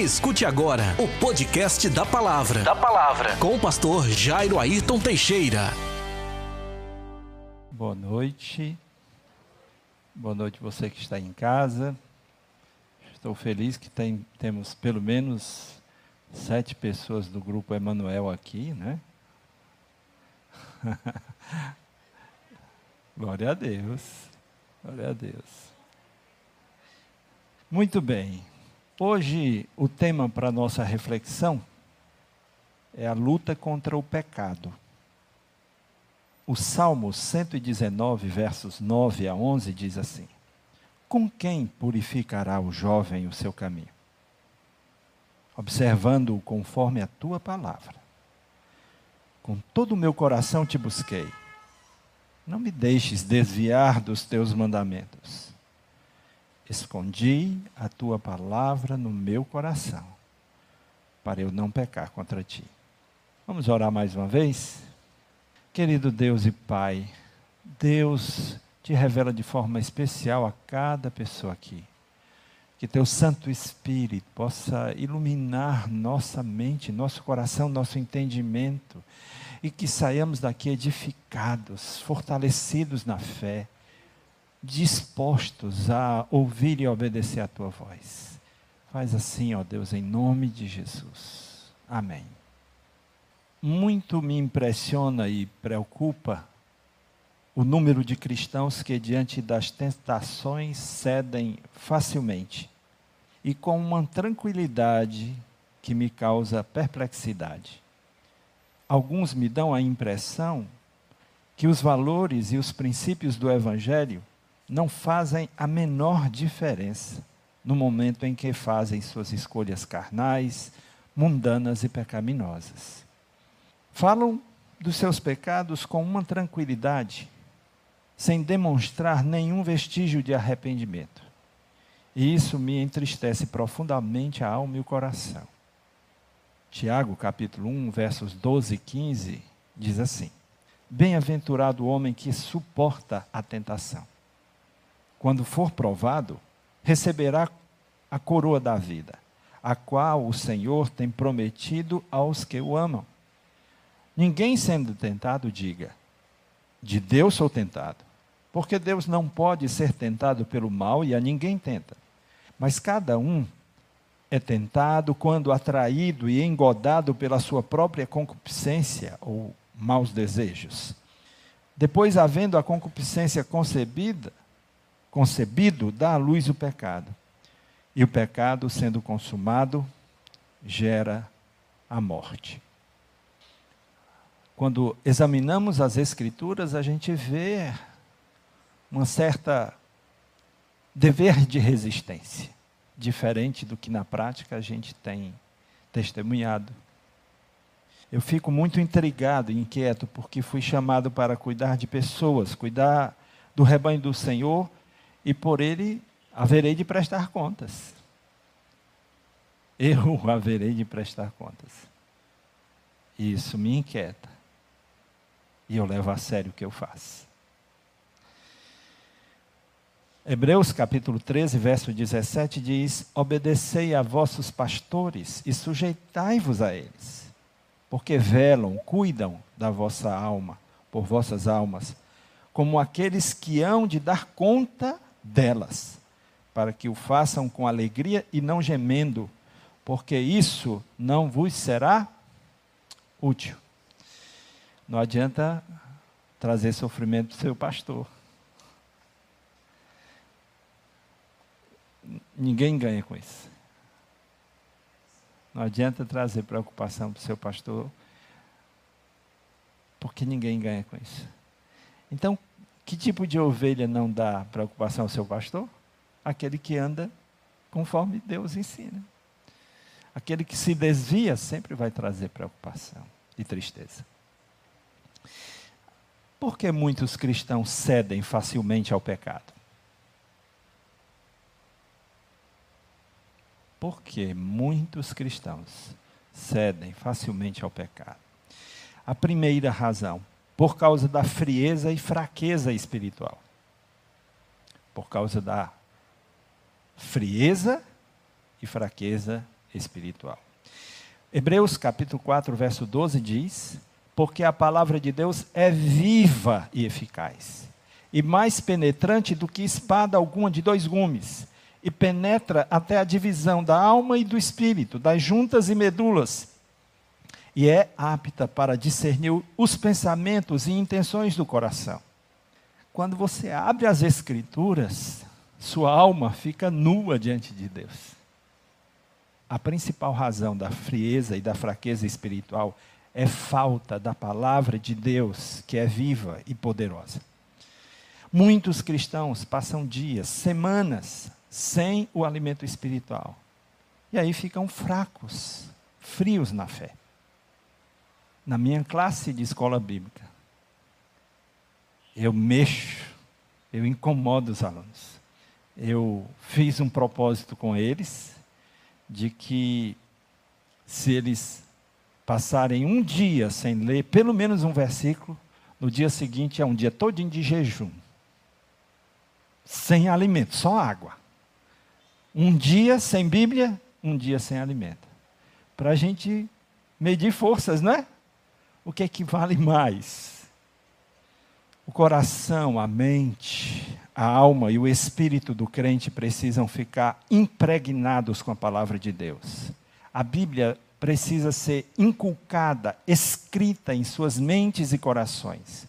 Escute agora o podcast da Palavra. Da Palavra. Com o pastor Jairo Ayrton Teixeira. Boa noite. Boa noite você que está em casa. Estou feliz que tem, temos pelo menos sete pessoas do grupo Emanuel aqui, né? Glória a Deus. Glória a Deus. Muito bem. Hoje o tema para nossa reflexão é a luta contra o pecado. O Salmo 119, versos 9 a 11 diz assim: Com quem purificará o jovem o seu caminho? Observando-o conforme a tua palavra. Com todo o meu coração te busquei. Não me deixes desviar dos teus mandamentos. Escondi a tua palavra no meu coração, para eu não pecar contra ti. Vamos orar mais uma vez? Querido Deus e Pai, Deus te revela de forma especial a cada pessoa aqui. Que teu Santo Espírito possa iluminar nossa mente, nosso coração, nosso entendimento, e que saiamos daqui edificados, fortalecidos na fé dispostos a ouvir e obedecer a tua voz. Faz assim, ó Deus, em nome de Jesus. Amém. Muito me impressiona e preocupa o número de cristãos que, diante das tentações, cedem facilmente e com uma tranquilidade que me causa perplexidade. Alguns me dão a impressão que os valores e os princípios do Evangelho não fazem a menor diferença no momento em que fazem suas escolhas carnais, mundanas e pecaminosas. Falam dos seus pecados com uma tranquilidade, sem demonstrar nenhum vestígio de arrependimento. E isso me entristece profundamente a alma e o coração. Tiago, capítulo 1, versos 12 e 15, diz assim: Bem-aventurado o homem que suporta a tentação quando for provado, receberá a coroa da vida, a qual o Senhor tem prometido aos que o amam. Ninguém sendo tentado diga: De Deus sou tentado. Porque Deus não pode ser tentado pelo mal e a ninguém tenta. Mas cada um é tentado quando atraído e engodado pela sua própria concupiscência ou maus desejos. Depois, havendo a concupiscência concebida, concebido, dá à luz o pecado. E o pecado, sendo consumado, gera a morte. Quando examinamos as Escrituras, a gente vê uma certa dever de resistência, diferente do que na prática a gente tem testemunhado. Eu fico muito intrigado e inquieto porque fui chamado para cuidar de pessoas, cuidar do rebanho do Senhor e por ele haverei de prestar contas. Eu haverei de prestar contas. Isso me inquieta. E eu levo a sério o que eu faço. Hebreus capítulo 13, verso 17 diz: Obedecei a vossos pastores e sujeitai-vos a eles, porque velam, cuidam da vossa alma, por vossas almas, como aqueles que hão de dar conta delas, para que o façam com alegria e não gemendo, porque isso não vos será útil. Não adianta trazer sofrimento para o seu pastor. Ninguém ganha com isso. Não adianta trazer preocupação para o seu pastor, porque ninguém ganha com isso. Então, que tipo de ovelha não dá preocupação ao seu pastor? Aquele que anda conforme Deus ensina. Aquele que se desvia sempre vai trazer preocupação e tristeza. Por que muitos cristãos cedem facilmente ao pecado? Porque muitos cristãos cedem facilmente ao pecado. A primeira razão, por causa da frieza e fraqueza espiritual. Por causa da frieza e fraqueza espiritual. Hebreus capítulo 4, verso 12 diz: Porque a palavra de Deus é viva e eficaz, e mais penetrante do que espada alguma de dois gumes, e penetra até a divisão da alma e do espírito, das juntas e medulas, e é apta para discernir os pensamentos e intenções do coração. Quando você abre as Escrituras, sua alma fica nua diante de Deus. A principal razão da frieza e da fraqueza espiritual é falta da palavra de Deus, que é viva e poderosa. Muitos cristãos passam dias, semanas, sem o alimento espiritual. E aí ficam fracos, frios na fé. Na minha classe de escola bíblica, eu mexo, eu incomodo os alunos. Eu fiz um propósito com eles de que se eles passarem um dia sem ler pelo menos um versículo, no dia seguinte é um dia todinho de jejum. Sem alimento, só água. Um dia sem Bíblia, um dia sem alimento. Para a gente medir forças, não é? O que é que vale mais? O coração, a mente, a alma e o espírito do crente precisam ficar impregnados com a palavra de Deus. A Bíblia precisa ser inculcada, escrita em suas mentes e corações.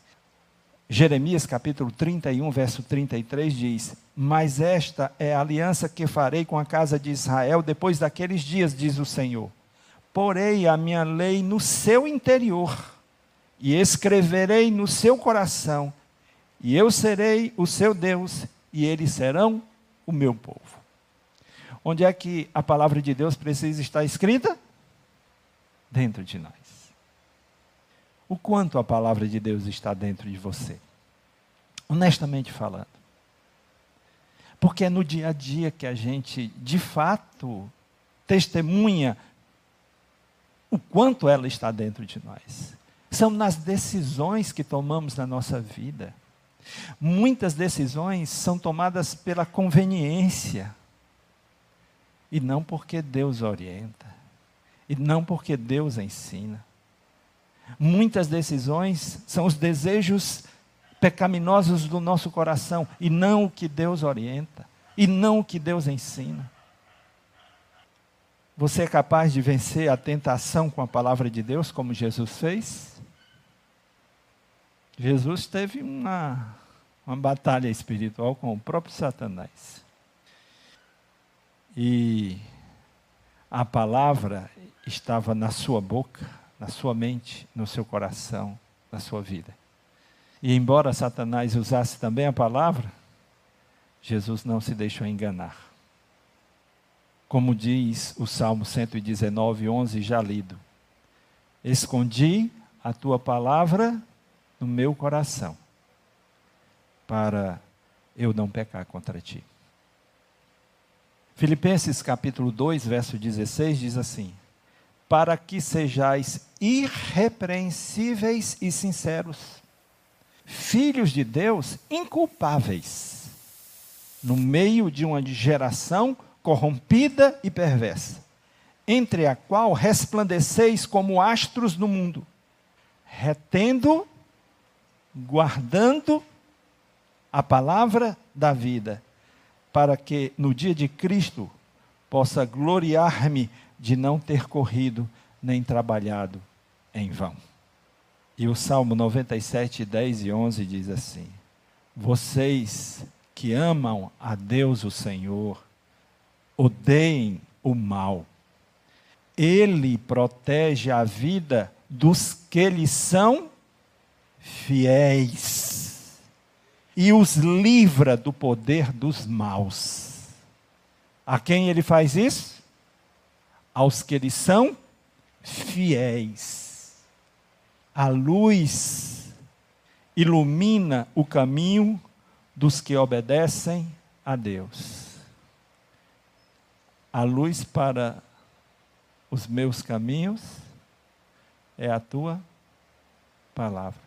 Jeremias capítulo 31, verso 33 diz: Mas esta é a aliança que farei com a casa de Israel depois daqueles dias, diz o Senhor. Porei a minha lei no seu interior e escreverei no seu coração, e eu serei o seu Deus, e eles serão o meu povo. Onde é que a palavra de Deus precisa estar escrita? Dentro de nós. O quanto a palavra de Deus está dentro de você? Honestamente falando. Porque é no dia a dia que a gente, de fato, testemunha o quanto ela está dentro de nós são nas decisões que tomamos na nossa vida. Muitas decisões são tomadas pela conveniência, e não porque Deus orienta, e não porque Deus ensina. Muitas decisões são os desejos pecaminosos do nosso coração, e não o que Deus orienta, e não o que Deus ensina. Você é capaz de vencer a tentação com a palavra de Deus, como Jesus fez? Jesus teve uma, uma batalha espiritual com o próprio Satanás. E a palavra estava na sua boca, na sua mente, no seu coração, na sua vida. E embora Satanás usasse também a palavra, Jesus não se deixou enganar. Como diz o Salmo 119, 11, já lido: Escondi a tua palavra no meu coração, para eu não pecar contra ti. Filipenses capítulo 2, verso 16 diz assim: Para que sejais irrepreensíveis e sinceros, filhos de Deus inculpáveis, no meio de uma geração corrompida e perversa, entre a qual resplandeceis como astros no mundo, retendo guardando a palavra da vida, para que no dia de Cristo possa gloriar-me de não ter corrido nem trabalhado em vão. E o Salmo 97, 10 e 11 diz assim: Vocês que amam a Deus o Senhor, odeiem o mal. Ele protege a vida dos que lhe são fiéis e os livra do poder dos maus. A quem ele faz isso? Aos que lhe são fiéis. A luz ilumina o caminho dos que obedecem a Deus. A luz para os meus caminhos é a tua palavra.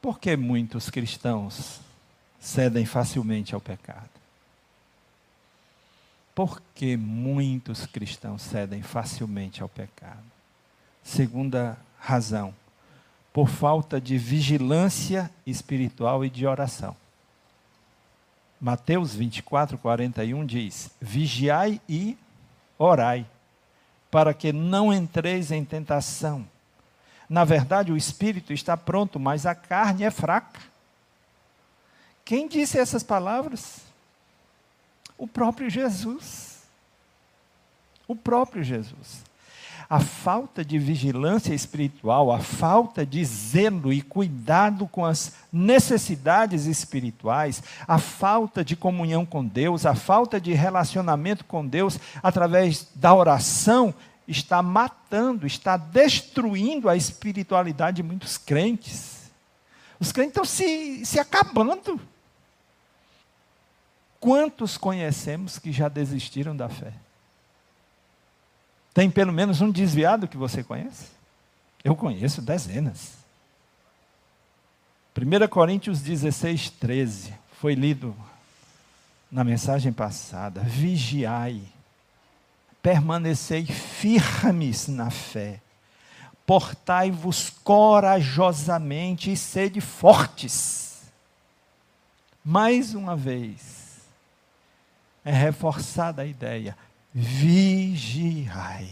Por que muitos cristãos cedem facilmente ao pecado? Por que muitos cristãos cedem facilmente ao pecado? Segunda razão, por falta de vigilância espiritual e de oração. Mateus 24, 41 diz: Vigiai e orai, para que não entreis em tentação. Na verdade, o espírito está pronto, mas a carne é fraca. Quem disse essas palavras? O próprio Jesus. O próprio Jesus a falta de vigilância espiritual, a falta de zelo e cuidado com as necessidades espirituais, a falta de comunhão com Deus, a falta de relacionamento com Deus através da oração, está matando, está destruindo a espiritualidade de muitos crentes. Os crentes estão se, se acabando. Quantos conhecemos que já desistiram da fé? Tem pelo menos um desviado que você conhece? Eu conheço dezenas. 1 Coríntios 16, 13, foi lido na mensagem passada. Vigiai, permanecei firmes na fé, portai-vos corajosamente e sede fortes. Mais uma vez, é reforçada a ideia: vigiai.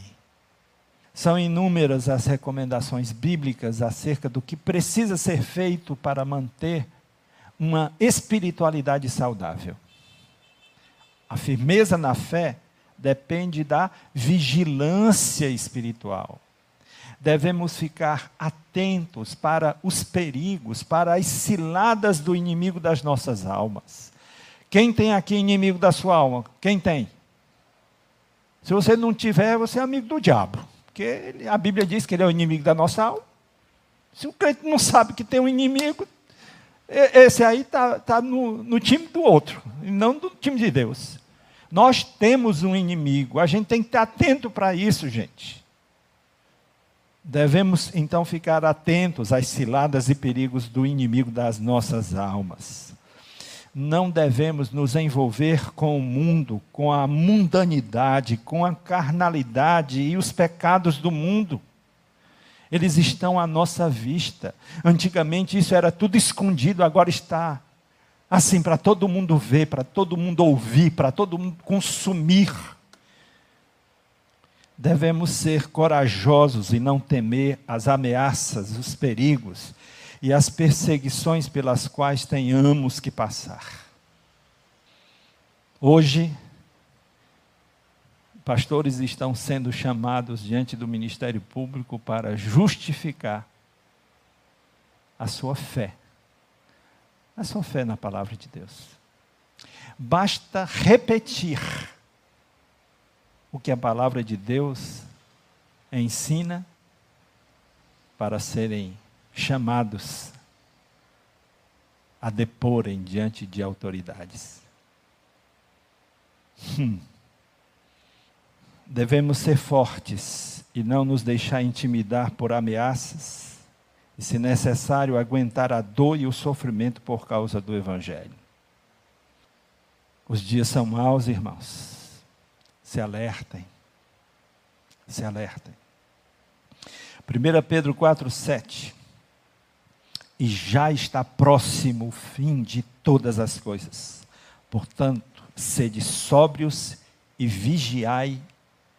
São inúmeras as recomendações bíblicas acerca do que precisa ser feito para manter uma espiritualidade saudável. A firmeza na fé depende da vigilância espiritual. Devemos ficar atentos para os perigos, para as ciladas do inimigo das nossas almas. Quem tem aqui inimigo da sua alma? Quem tem? Se você não tiver, você é amigo do diabo. Porque a Bíblia diz que ele é o inimigo da nossa alma. Se o crente não sabe que tem um inimigo, esse aí está tá no, no time do outro, e não do time de Deus. Nós temos um inimigo, a gente tem que estar atento para isso, gente. Devemos então ficar atentos às ciladas e perigos do inimigo das nossas almas não devemos nos envolver com o mundo, com a mundanidade, com a carnalidade e os pecados do mundo. Eles estão à nossa vista. Antigamente isso era tudo escondido, agora está assim para todo mundo ver, para todo mundo ouvir, para todo mundo consumir. Devemos ser corajosos e não temer as ameaças, os perigos e as perseguições pelas quais tenhamos que passar. Hoje, pastores estão sendo chamados diante do Ministério Público para justificar a sua fé, a sua fé na palavra de Deus. Basta repetir o que a palavra de Deus ensina para serem chamados a deporem diante de autoridades. Hum. Devemos ser fortes e não nos deixar intimidar por ameaças, e, se necessário, aguentar a dor e o sofrimento por causa do Evangelho. Os dias são maus, irmãos. Se alertem. Se alertem. 1 Pedro 4, 7 e já está próximo o fim de todas as coisas. Portanto, sede sóbrios e vigiai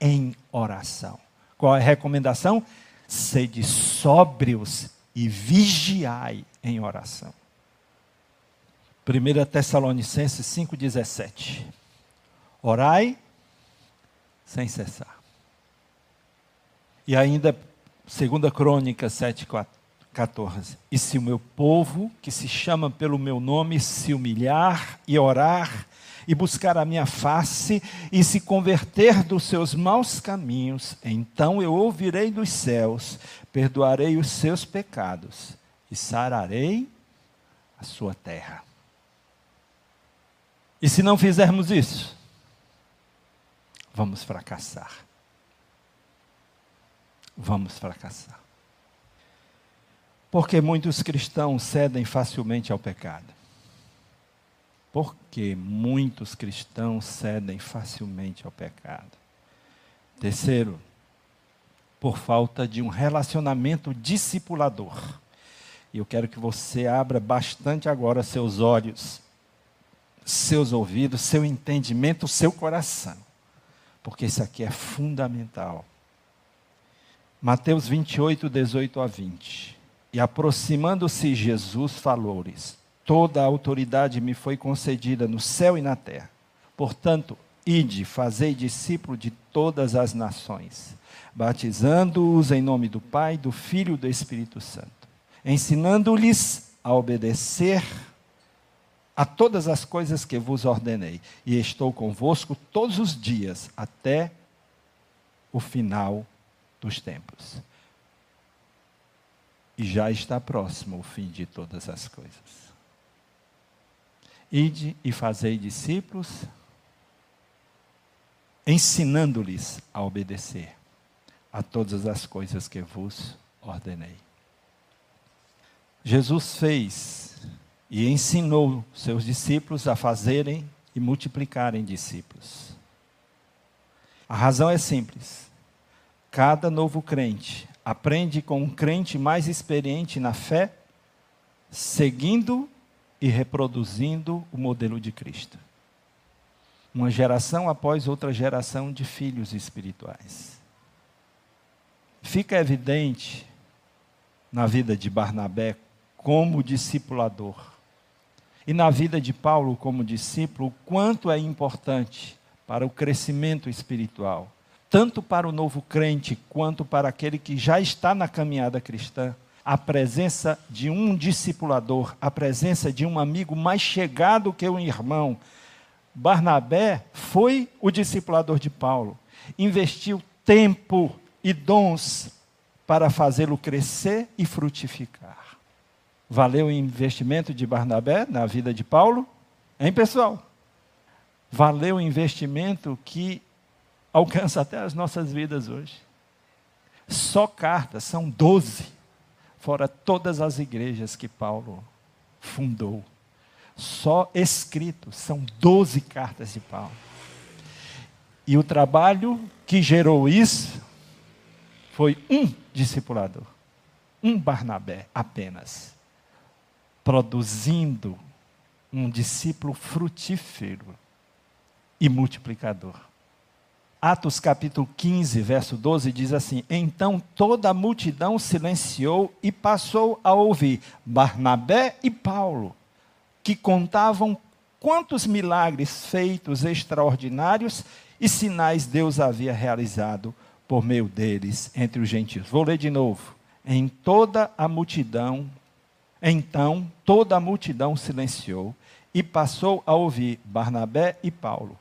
em oração. Qual é a recomendação? Sede sóbrios e vigiai em oração. 1 Tessalonicenses 5,17. Orai sem cessar. E ainda, 2 Crônica 7,4. 14. E se o meu povo, que se chama pelo meu nome, se humilhar e orar, e buscar a minha face, e se converter dos seus maus caminhos, então eu ouvirei dos céus, perdoarei os seus pecados, e sararei a sua terra. E se não fizermos isso, vamos fracassar. Vamos fracassar. Porque muitos cristãos cedem facilmente ao pecado. Porque muitos cristãos cedem facilmente ao pecado. Terceiro, por falta de um relacionamento discipulador. E eu quero que você abra bastante agora seus olhos, seus ouvidos, seu entendimento, seu coração. Porque isso aqui é fundamental. Mateus 28, 18 a 20. E aproximando-se Jesus, falou-lhes: Toda a autoridade me foi concedida no céu e na terra. Portanto, ide, fazei discípulo de todas as nações, batizando-os em nome do Pai, do Filho e do Espírito Santo, ensinando-lhes a obedecer a todas as coisas que vos ordenei, e estou convosco todos os dias até o final dos tempos. E já está próximo o fim de todas as coisas. Ide e fazei discípulos, ensinando-lhes a obedecer a todas as coisas que vos ordenei. Jesus fez e ensinou seus discípulos a fazerem e multiplicarem discípulos. A razão é simples. Cada novo crente aprende com um crente mais experiente na fé, seguindo e reproduzindo o modelo de Cristo. Uma geração após outra geração de filhos espirituais. Fica evidente na vida de Barnabé como discipulador e na vida de Paulo como discípulo o quanto é importante para o crescimento espiritual, tanto para o novo crente quanto para aquele que já está na caminhada cristã a presença de um discipulador, a presença de um amigo mais chegado que um irmão. Barnabé foi o discipulador de Paulo, investiu tempo e dons para fazê-lo crescer e frutificar. Valeu o investimento de Barnabé na vida de Paulo? Hein, pessoal? Valeu o investimento que alcança até as nossas vidas hoje. Só cartas, são doze fora todas as igrejas que Paulo fundou. Só escrito, são 12 cartas de Paulo. E o trabalho que gerou isso foi um discipulador, um Barnabé apenas, produzindo um discípulo frutífero e multiplicador. Atos capítulo 15, verso 12 diz assim: Então toda a multidão silenciou e passou a ouvir Barnabé e Paulo, que contavam quantos milagres feitos extraordinários e sinais Deus havia realizado por meio deles entre os gentios. Vou ler de novo. Em toda a multidão, então toda a multidão silenciou e passou a ouvir Barnabé e Paulo,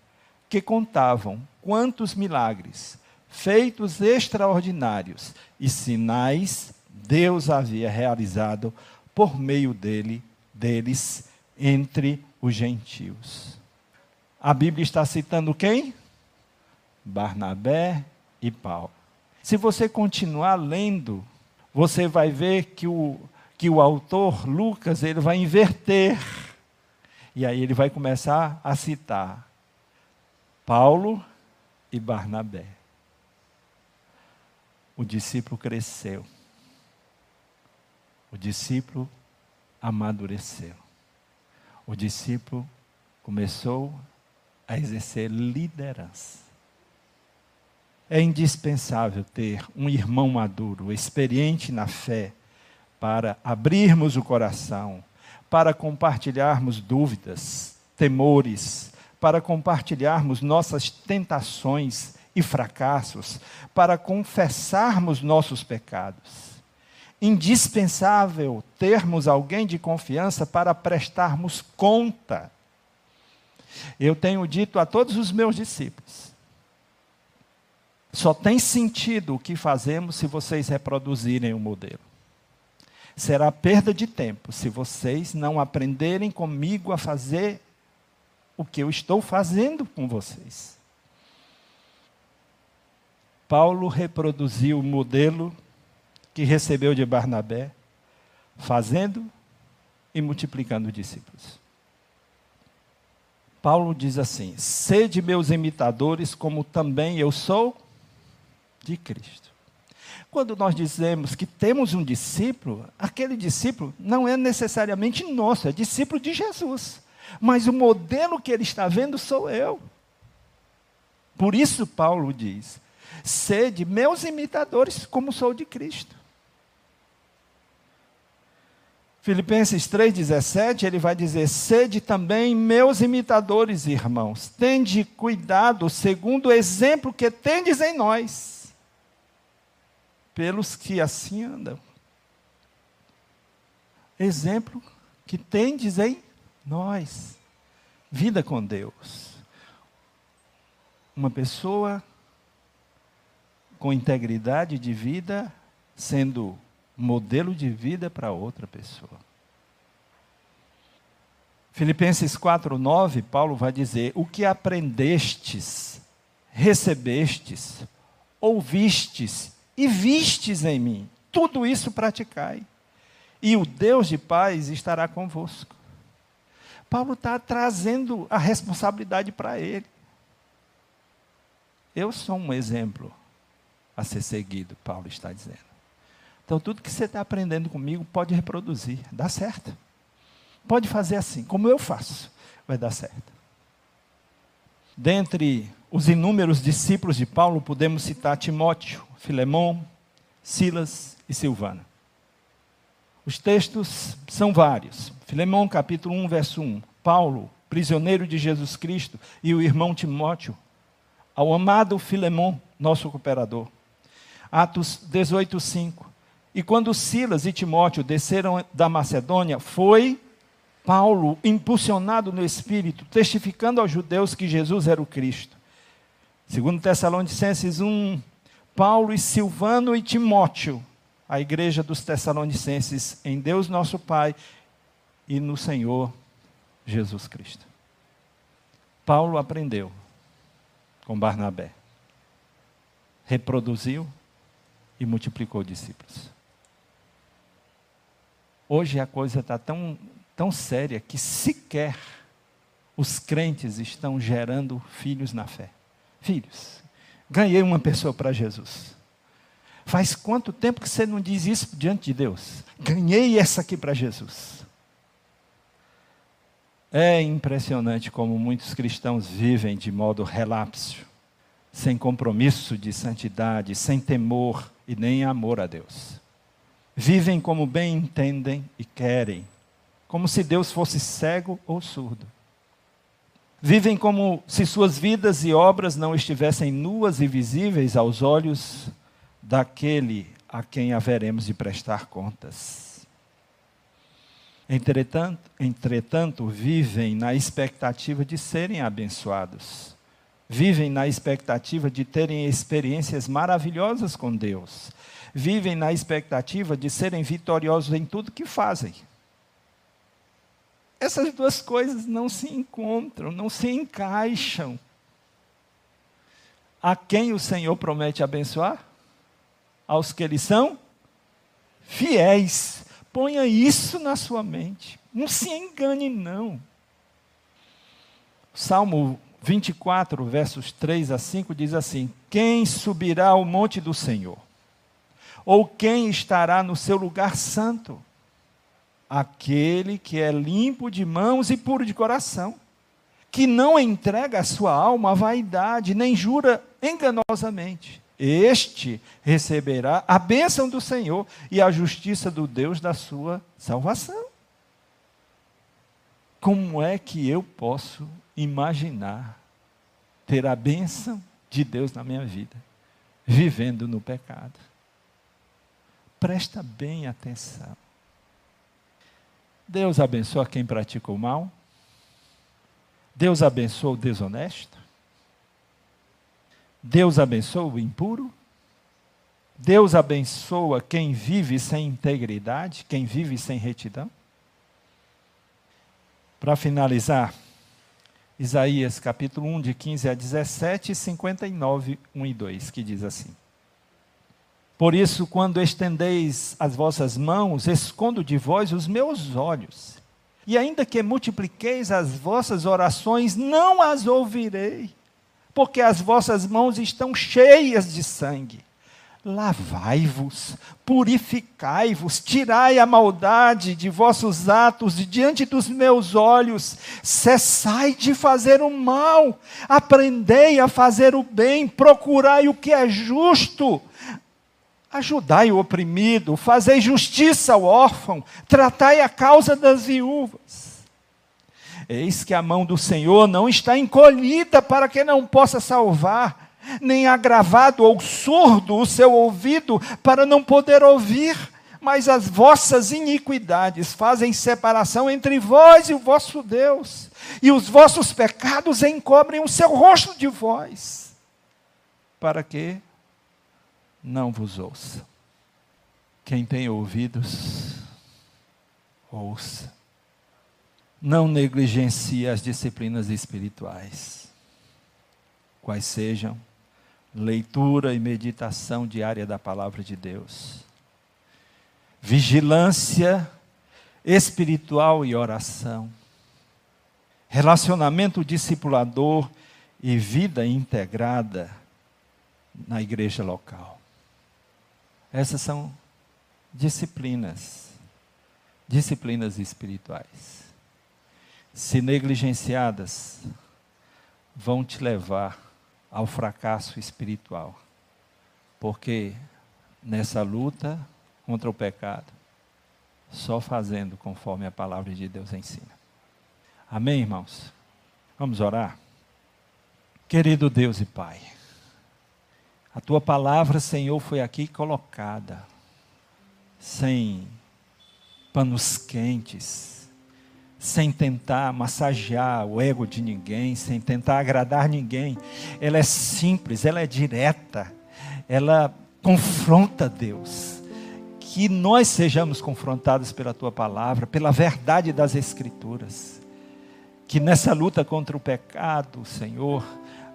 que contavam quantos milagres, feitos extraordinários e sinais Deus havia realizado por meio dele, deles entre os gentios. A Bíblia está citando quem? Barnabé e Paulo. Se você continuar lendo, você vai ver que o, que o autor Lucas ele vai inverter. E aí ele vai começar a citar Paulo e Barnabé. O discípulo cresceu. O discípulo amadureceu. O discípulo começou a exercer liderança. É indispensável ter um irmão maduro, experiente na fé, para abrirmos o coração, para compartilharmos dúvidas, temores, para compartilharmos nossas tentações e fracassos, para confessarmos nossos pecados. Indispensável termos alguém de confiança para prestarmos conta. Eu tenho dito a todos os meus discípulos: só tem sentido o que fazemos se vocês reproduzirem o modelo. Será perda de tempo se vocês não aprenderem comigo a fazer o que eu estou fazendo com vocês. Paulo reproduziu o modelo que recebeu de Barnabé, fazendo e multiplicando discípulos. Paulo diz assim: Sede meus imitadores, como também eu sou de Cristo. Quando nós dizemos que temos um discípulo, aquele discípulo não é necessariamente nosso, é discípulo de Jesus. Mas o modelo que ele está vendo sou eu. Por isso, Paulo diz: Sede meus imitadores, como sou de Cristo. Filipenses 3,17, ele vai dizer: Sede também meus imitadores, irmãos, tende cuidado segundo o exemplo que tendes em nós, pelos que assim andam. Exemplo que tendes em nós. Vida com Deus. Uma pessoa com integridade de vida, sendo modelo de vida para outra pessoa. Filipenses 4:9, Paulo vai dizer: "O que aprendestes, recebestes, ouvistes e vistes em mim, tudo isso praticai, e o Deus de paz estará convosco." Paulo está trazendo a responsabilidade para ele. Eu sou um exemplo a ser seguido, Paulo está dizendo. Então, tudo que você está aprendendo comigo pode reproduzir, dá certo. Pode fazer assim, como eu faço, vai dar certo. Dentre os inúmeros discípulos de Paulo, podemos citar Timóteo, Filemão, Silas e Silvana. Os textos são vários. Filemão, capítulo 1, verso 1. Paulo, prisioneiro de Jesus Cristo, e o irmão Timóteo, ao amado Filemão, nosso cooperador. Atos 18, 5. E quando Silas e Timóteo desceram da Macedônia, foi Paulo impulsionado no Espírito, testificando aos judeus que Jesus era o Cristo. Segundo Tessalonicenses 1, Paulo e Silvano e Timóteo, a igreja dos Tessalonicenses, em Deus nosso Pai e no Senhor Jesus Cristo. Paulo aprendeu com Barnabé, reproduziu e multiplicou discípulos. Hoje a coisa está tão, tão séria que sequer os crentes estão gerando filhos na fé. Filhos. Ganhei uma pessoa para Jesus. Faz quanto tempo que você não diz isso diante de Deus? Ganhei essa aqui para Jesus. É impressionante como muitos cristãos vivem de modo relapso, sem compromisso de santidade, sem temor e nem amor a Deus vivem como bem entendem e querem, como se Deus fosse cego ou surdo. Vivem como se suas vidas e obras não estivessem nuas e visíveis aos olhos daquele a quem haveremos de prestar contas. Entretanto, entretanto, vivem na expectativa de serem abençoados. Vivem na expectativa de terem experiências maravilhosas com Deus vivem na expectativa de serem vitoriosos em tudo que fazem. Essas duas coisas não se encontram, não se encaixam. A quem o Senhor promete abençoar? Aos que eles são fiéis. Ponha isso na sua mente. Não se engane, não. Salmo 24, versos 3 a 5 diz assim: Quem subirá ao monte do Senhor? Ou quem estará no seu lugar santo? Aquele que é limpo de mãos e puro de coração, que não entrega a sua alma à vaidade, nem jura enganosamente. Este receberá a bênção do Senhor e a justiça do Deus da sua salvação. Como é que eu posso imaginar ter a bênção de Deus na minha vida, vivendo no pecado? Presta bem atenção. Deus abençoa quem pratica o mal? Deus abençoa o desonesto? Deus abençoa o impuro? Deus abençoa quem vive sem integridade, quem vive sem retidão? Para finalizar, Isaías capítulo 1, de 15 a 17, 59, 1 e 2, que diz assim: por isso, quando estendeis as vossas mãos, escondo de vós os meus olhos. e ainda que multipliqueis as vossas orações, não as ouvirei, porque as vossas mãos estão cheias de sangue. Lavai-vos, purificai-vos, tirai a maldade de vossos atos diante dos meus olhos, cessai de fazer o mal, aprendei a fazer o bem, procurai o que é justo, Ajudai o oprimido, fazei justiça ao órfão, tratai a causa das viúvas. Eis que a mão do Senhor não está encolhida para que não possa salvar, nem agravado ou surdo o seu ouvido para não poder ouvir, mas as vossas iniquidades fazem separação entre vós e o vosso Deus, e os vossos pecados encobrem o seu rosto de vós. Para que não vos ouça. Quem tem ouvidos, ouça. Não negligencie as disciplinas espirituais, quais sejam leitura e meditação diária da palavra de Deus, vigilância espiritual e oração, relacionamento discipulador e vida integrada na igreja local. Essas são disciplinas, disciplinas espirituais. Se negligenciadas, vão te levar ao fracasso espiritual. Porque nessa luta contra o pecado, só fazendo conforme a palavra de Deus ensina. Amém, irmãos? Vamos orar? Querido Deus e Pai, a tua palavra, Senhor, foi aqui colocada, sem panos quentes, sem tentar massagear o ego de ninguém, sem tentar agradar ninguém. Ela é simples, ela é direta, ela confronta Deus. Que nós sejamos confrontados pela tua palavra, pela verdade das Escrituras. Que nessa luta contra o pecado, Senhor,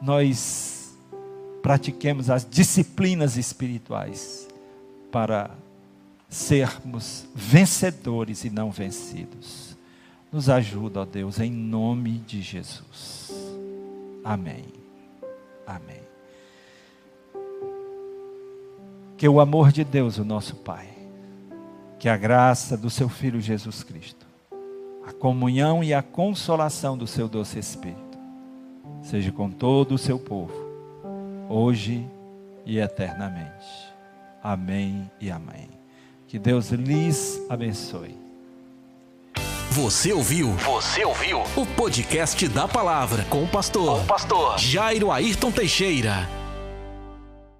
nós pratiquemos as disciplinas espirituais para sermos vencedores e não vencidos. Nos ajuda, ó Deus, em nome de Jesus. Amém. Amém. Que o amor de Deus, o nosso Pai, que a graça do seu Filho Jesus Cristo, a comunhão e a consolação do seu doce Espírito, seja com todo o seu povo hoje e eternamente. Amém e amém. Que Deus lhes abençoe. Você ouviu? Você ouviu? O podcast da palavra com o pastor, com o pastor Jairo Ayrton Teixeira.